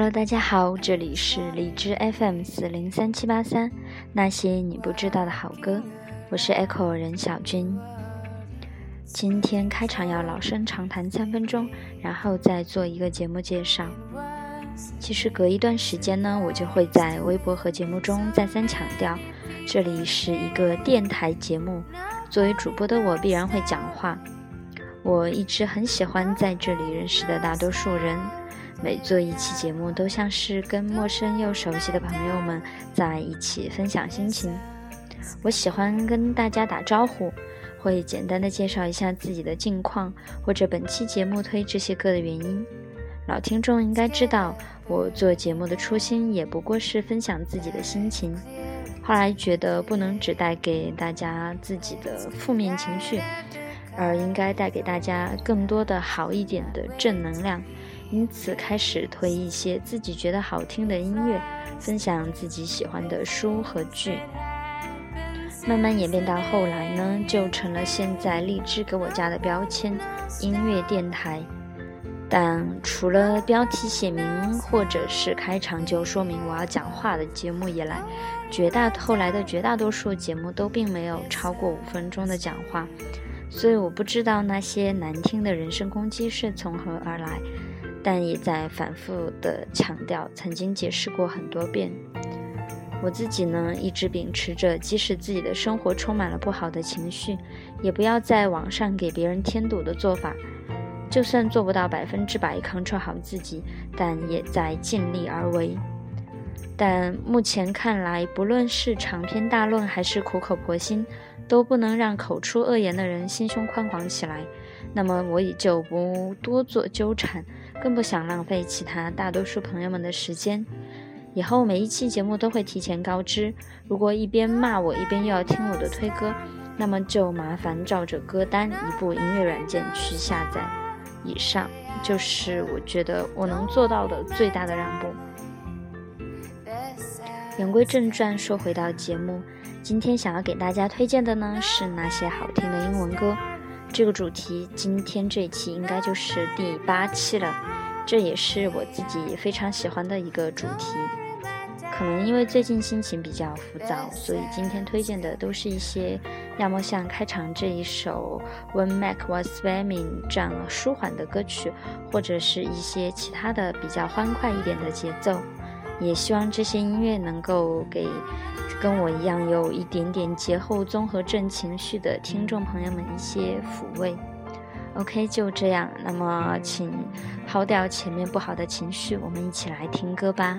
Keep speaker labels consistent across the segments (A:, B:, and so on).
A: Hello，大家好，这里是荔枝 FM 四零三七八三，那些你不知道的好歌，我是 Echo 任小军。今天开场要老生常谈三分钟，然后再做一个节目介绍。其实隔一段时间呢，我就会在微博和节目中再三强调，这里是一个电台节目，作为主播的我必然会讲话。我一直很喜欢在这里认识的大多数人。每做一期节目，都像是跟陌生又熟悉的朋友们在一起分享心情。我喜欢跟大家打招呼，会简单的介绍一下自己的近况，或者本期节目推这些歌的原因。老听众应该知道，我做节目的初心也不过是分享自己的心情。后来觉得不能只带给大家自己的负面情绪，而应该带给大家更多的好一点的正能量。因此，开始推一些自己觉得好听的音乐，分享自己喜欢的书和剧。慢慢演变到后来呢，就成了现在荔枝给我加的标签——音乐电台。但除了标题写明或者是开场就说明我要讲话的节目以来，绝大后来的绝大多数节目都并没有超过五分钟的讲话。所以，我不知道那些难听的人身攻击是从何而来。但也在反复的强调，曾经解释过很多遍。我自己呢，一直秉持着，即使自己的生活充满了不好的情绪，也不要在网上给别人添堵的做法。就算做不到百分之百 control 好自己，但也在尽力而为。但目前看来，不论是长篇大论，还是苦口婆心，都不能让口出恶言的人心胸宽广起来。那么，我也就不多做纠缠。更不想浪费其他大多数朋友们的时间。以后每一期节目都会提前告知。如果一边骂我一边又要听我的推歌，那么就麻烦照着歌单一部音乐软件去下载。以上就是我觉得我能做到的最大的让步。言归正传，说回到节目，今天想要给大家推荐的呢是那些好听的英文歌。这个主题，今天这一期应该就是第八期了，这也是我自己非常喜欢的一个主题。可能因为最近心情比较浮躁，所以今天推荐的都是一些要么像开场这一首《When Mac Was Swimming》这样舒缓的歌曲，或者是一些其他的比较欢快一点的节奏。也希望这些音乐能够给。跟我一样有一点点节后综合症情绪的听众朋友们一些抚慰。OK，就这样，那么请抛掉前面不好的情绪，我们一起来听歌吧。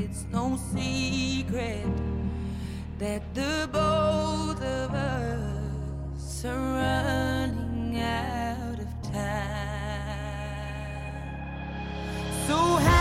B: It's no secret that the both of us are running out of time. So.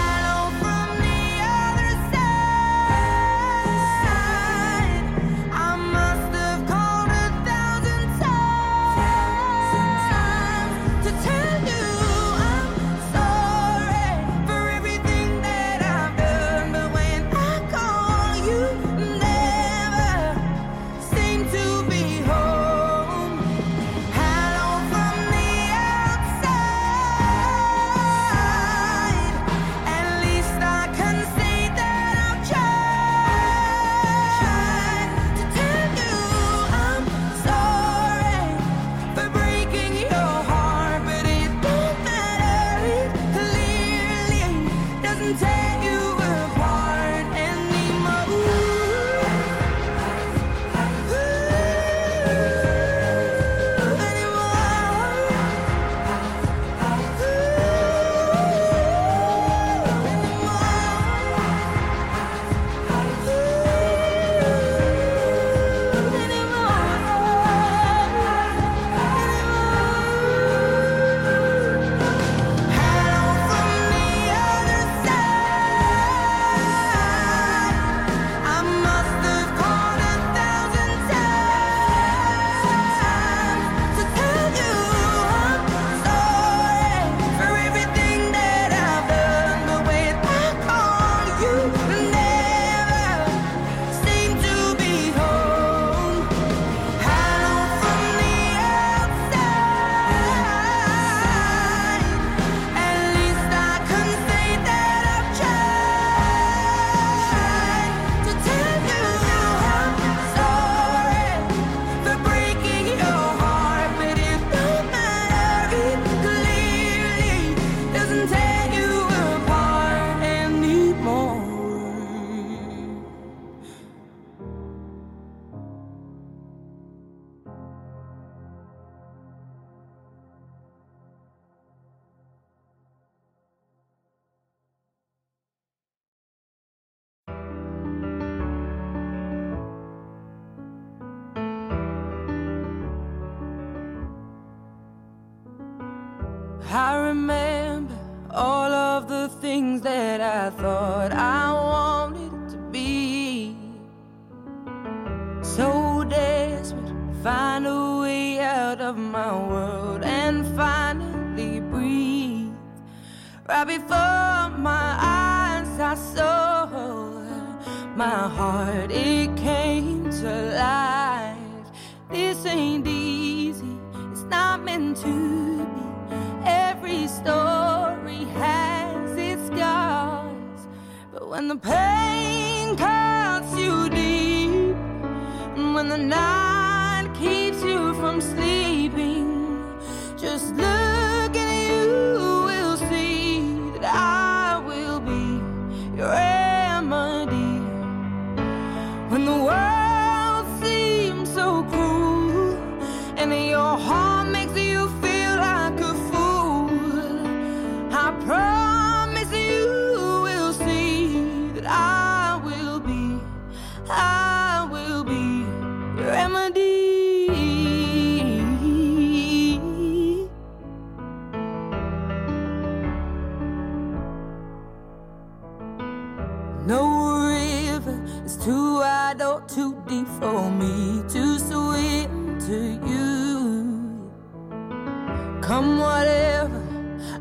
B: to be. Every story has its scars, but when the pain cuts you deep, and when the night keeps you from sleeping, just look. for me to swim to you. Come whatever,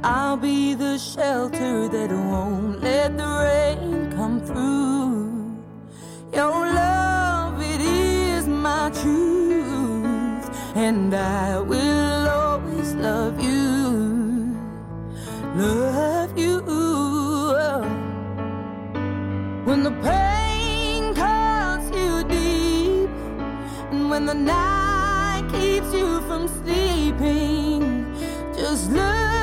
B: I'll be the shelter that won't let the rain come through. Your love, it is my truth, and I will. Just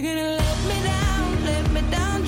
B: you're gonna let me down, let me down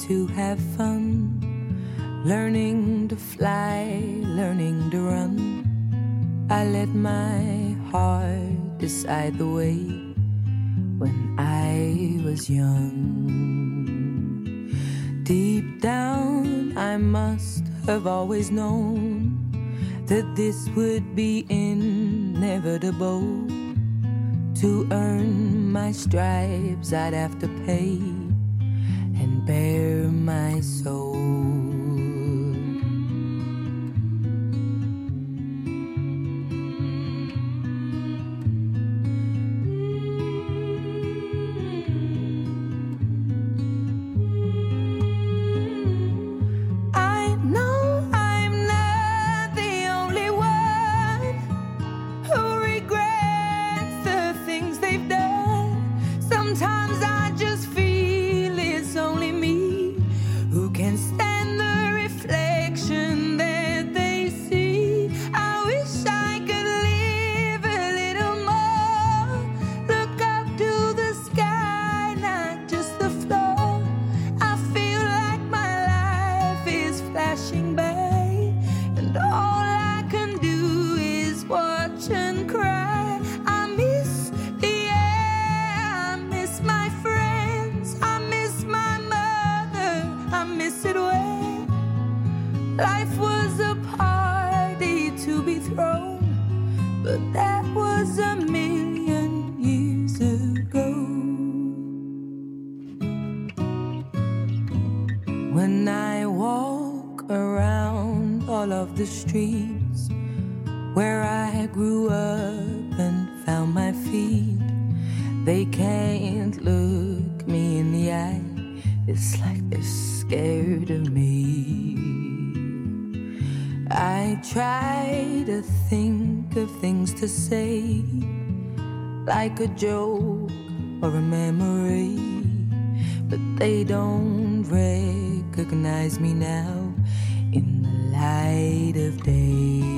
B: to have fun, learning to fly, learning to run. I let my heart decide the way when I was young. Deep down, I must have always known that this would be inevitable. To earn my stripes, I'd have to pay bare my soul. The streets where I grew up and found my feet. They can't look me in the eye. It's like they're scared of me. I try to think of things to say, like a joke or a memory, but they don't recognize me now in the light of day.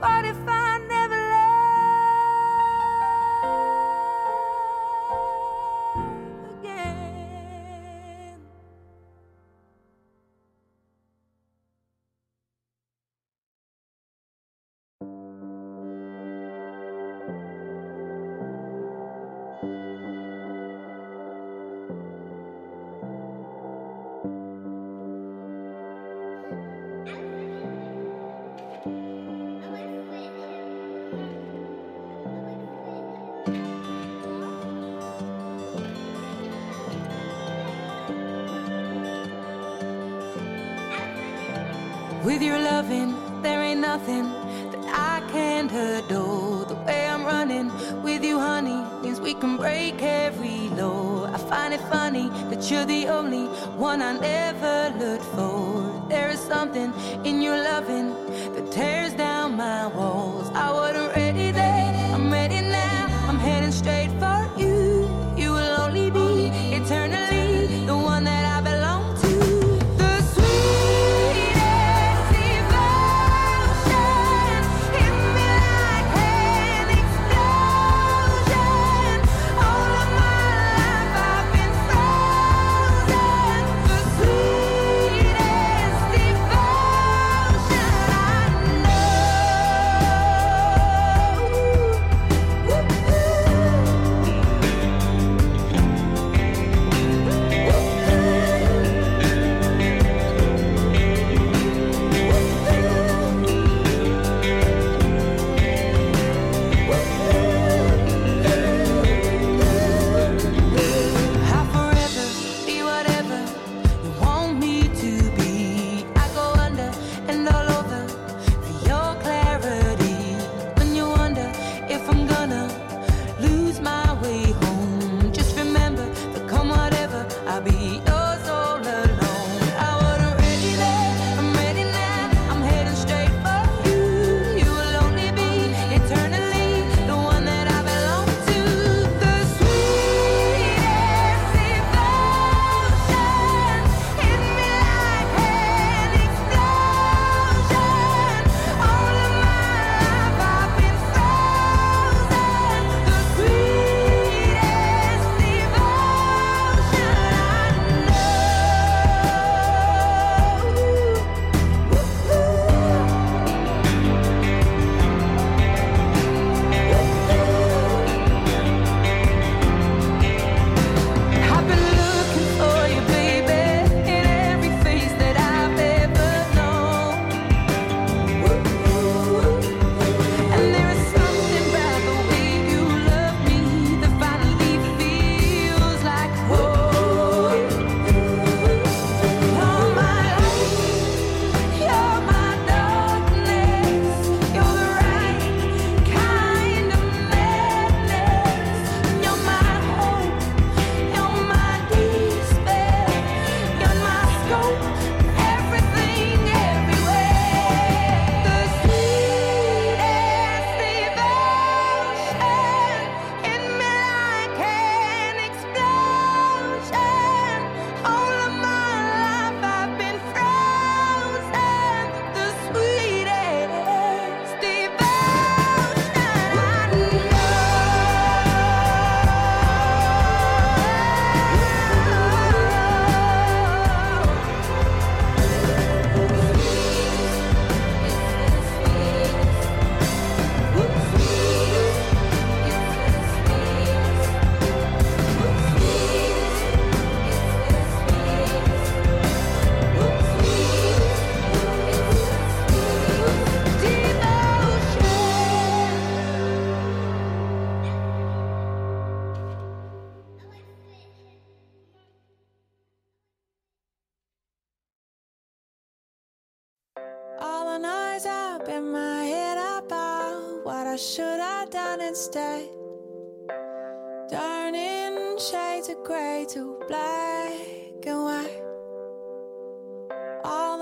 B: Spotify. nothing that I can't adore. The way I'm running with you, honey, means we can break every law. I find it funny that you're the only one I never looked for. There is something in your love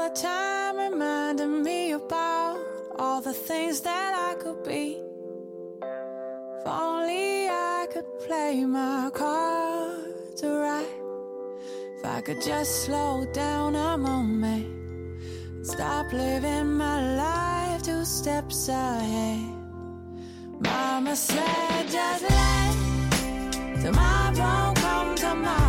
B: the
C: time reminding me about all the things that I could be. If only I could play my cards right. If I could just slow down a moment, stop living my life two steps ahead. Mama said, just let tomorrow come tomorrow.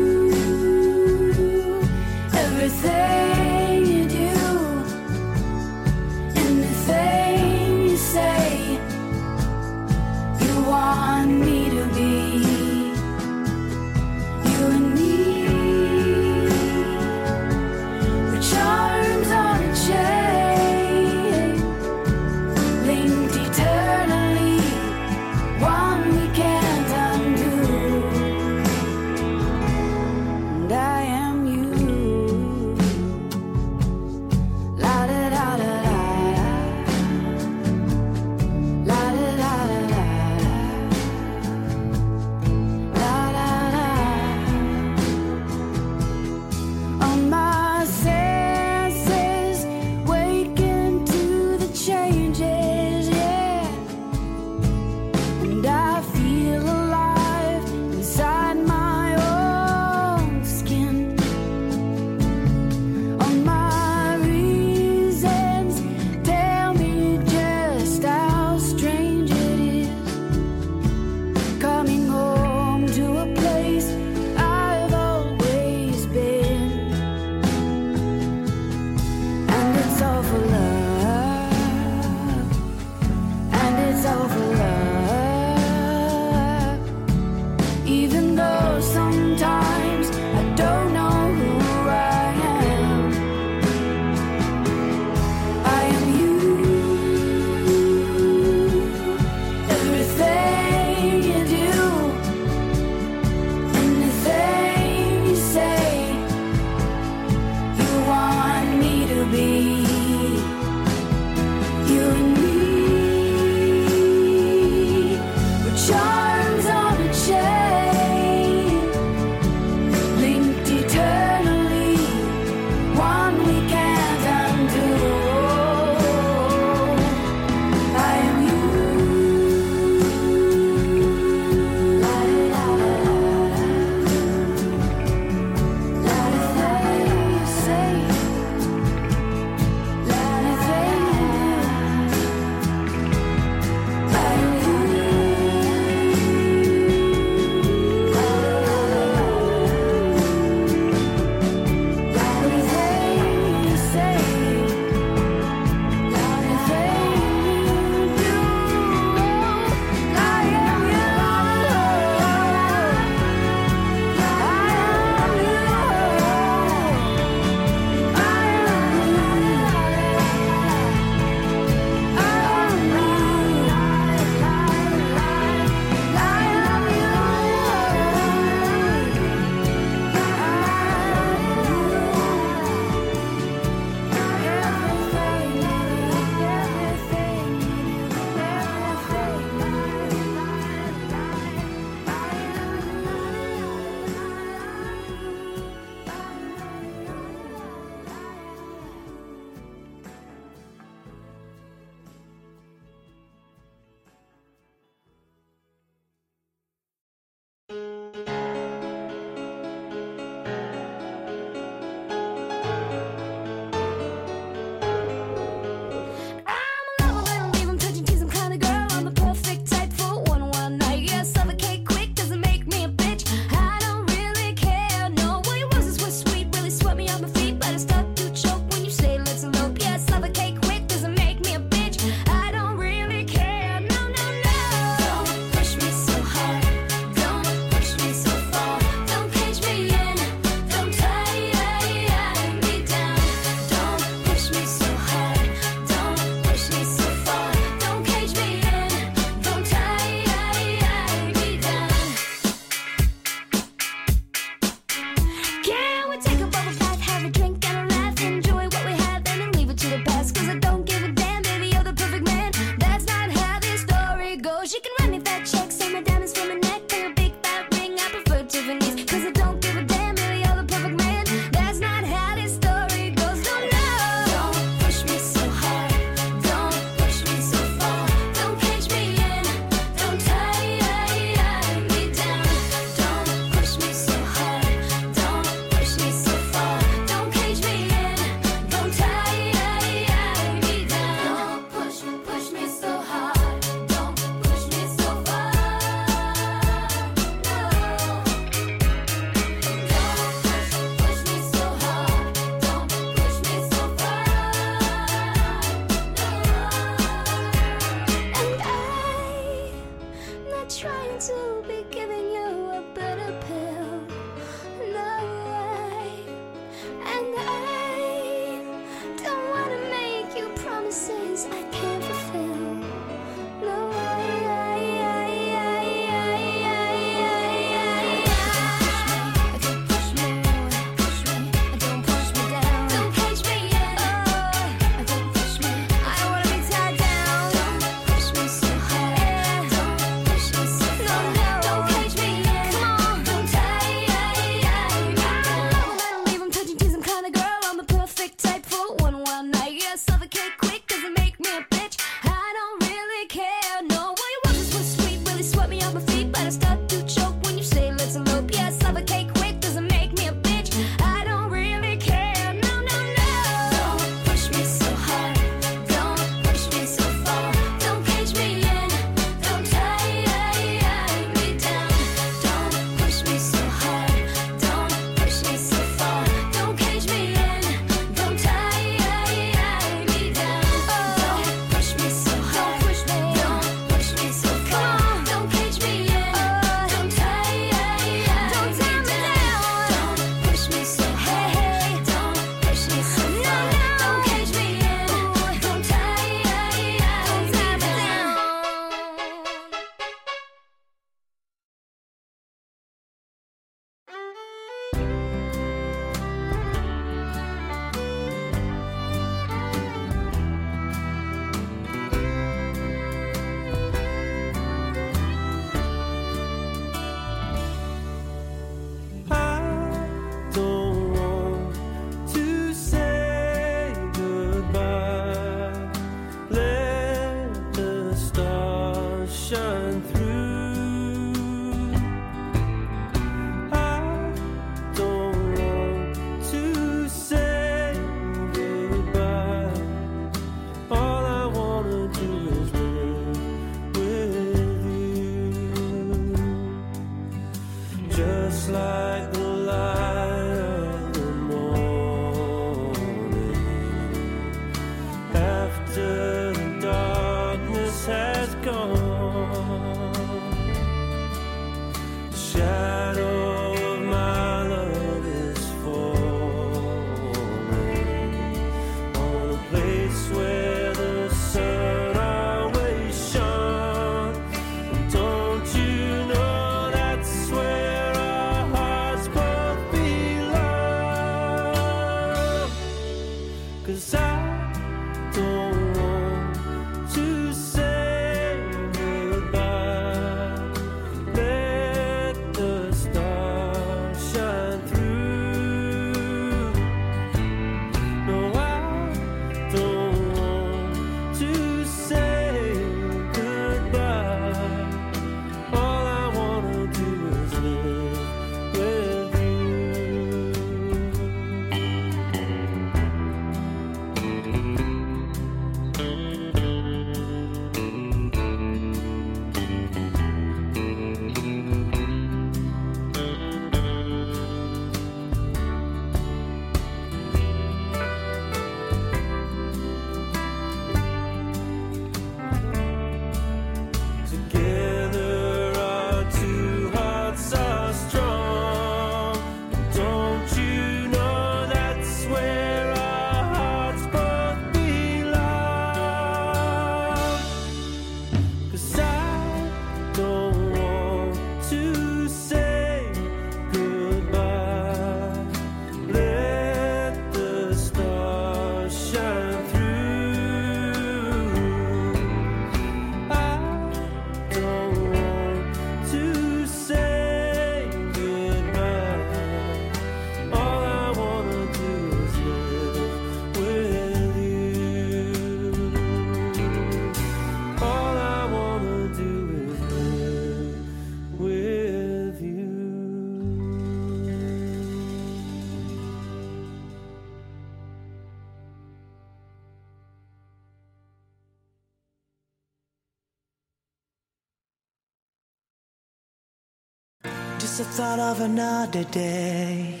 D: Thought of another day.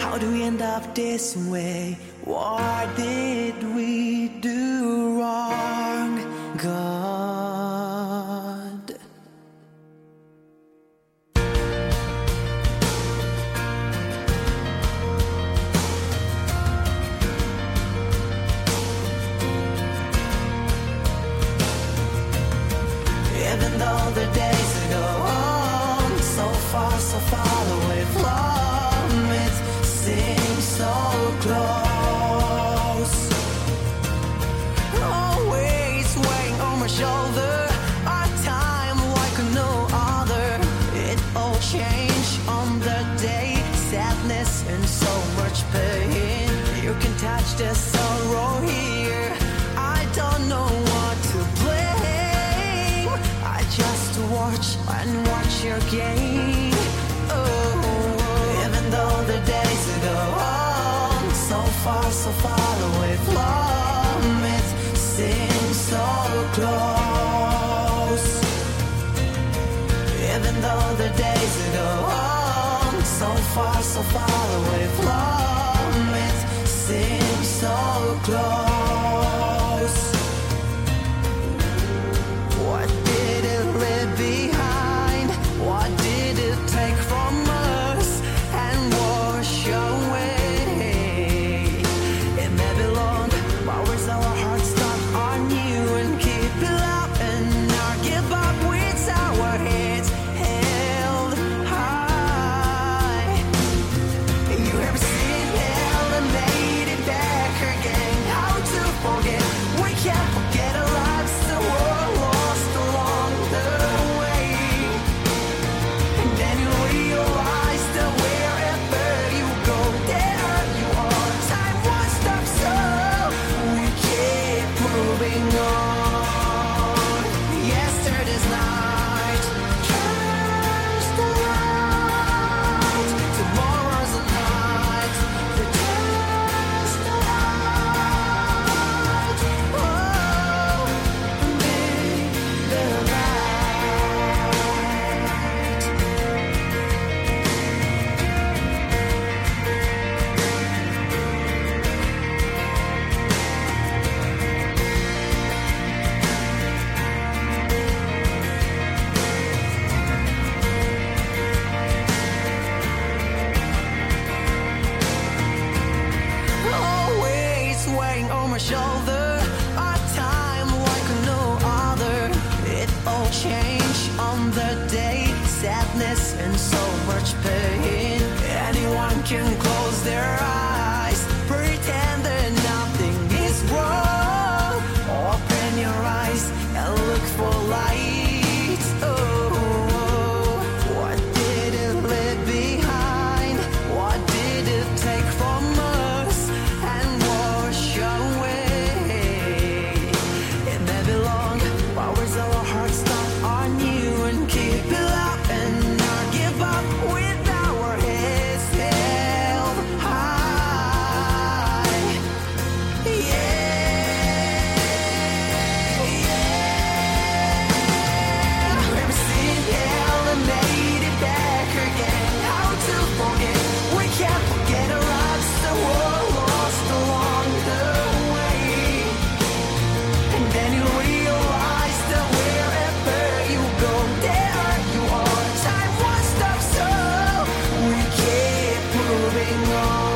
D: How do we end up this way? What did we? to watch and watch your game. Oh, even though the days go on so far, so far away from it, seems so close. Even though the days go on so far, so far away from it, seems so close.
E: going.